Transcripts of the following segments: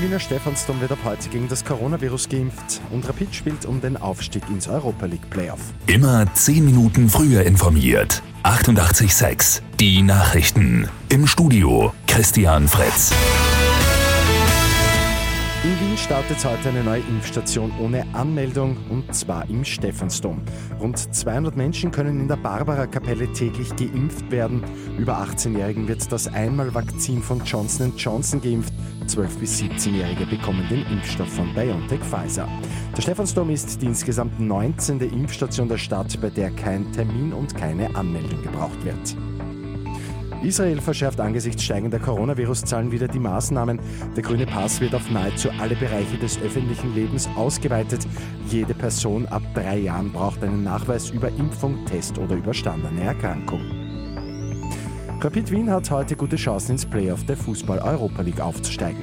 Wiener Stephansdom wird ab heute gegen das Coronavirus geimpft und Rapid spielt um den Aufstieg ins Europa League Playoff. Immer 10 Minuten früher informiert. 88.6 Die Nachrichten. Im Studio Christian Fritz. In Wien startet heute eine neue Impfstation ohne Anmeldung und zwar im Stephansdom. Rund 200 Menschen können in der Barbara-Kapelle täglich geimpft werden. Über 18-Jährigen wird das Einmalvakzin von Johnson Johnson geimpft. 12- bis 17-Jährige bekommen den Impfstoff von BioNTech Pfizer. Der Stephansdom ist die insgesamt 19. Impfstation der Stadt, bei der kein Termin und keine Anmeldung gebraucht wird. Israel verschärft angesichts steigender Coronavirus-Zahlen wieder die Maßnahmen. Der grüne Pass wird auf nahezu alle Bereiche des öffentlichen Lebens ausgeweitet. Jede Person ab drei Jahren braucht einen Nachweis über Impfung, Test oder überstandene Erkrankung. Rapid Wien hat heute gute Chancen ins Playoff der Fußball-Europa League aufzusteigen.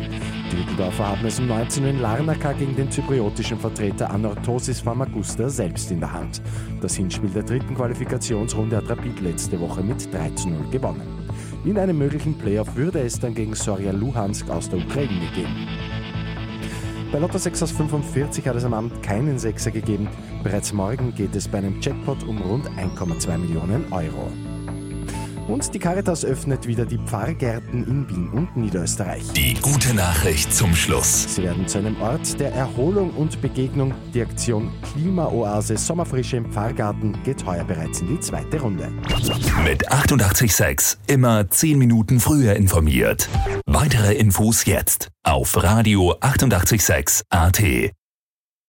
Die Düsseldorfer haben es um 19 Uhr in Larnaca gegen den zypriotischen Vertreter Anorthosis Famagusta selbst in der Hand. Das Hinspiel der dritten Qualifikationsrunde hat Rapid letzte Woche mit 3 zu 0 gewonnen. In einem möglichen Playoff würde es dann gegen Soria Luhansk aus der Ukraine gehen. Bei Lotto 6 aus 45 hat es am Abend keinen Sechser gegeben. Bereits morgen geht es bei einem Jackpot um rund 1,2 Millionen Euro. Und die Caritas öffnet wieder die Pfarrgärten in Wien und Niederösterreich. Die gute Nachricht zum Schluss. Sie werden zu einem Ort der Erholung und Begegnung. Die Aktion Klimaoase Sommerfrische im Pfarrgarten geht heuer bereits in die zweite Runde. Mit 886 immer 10 Minuten früher informiert. Weitere Infos jetzt auf Radio 886 AT.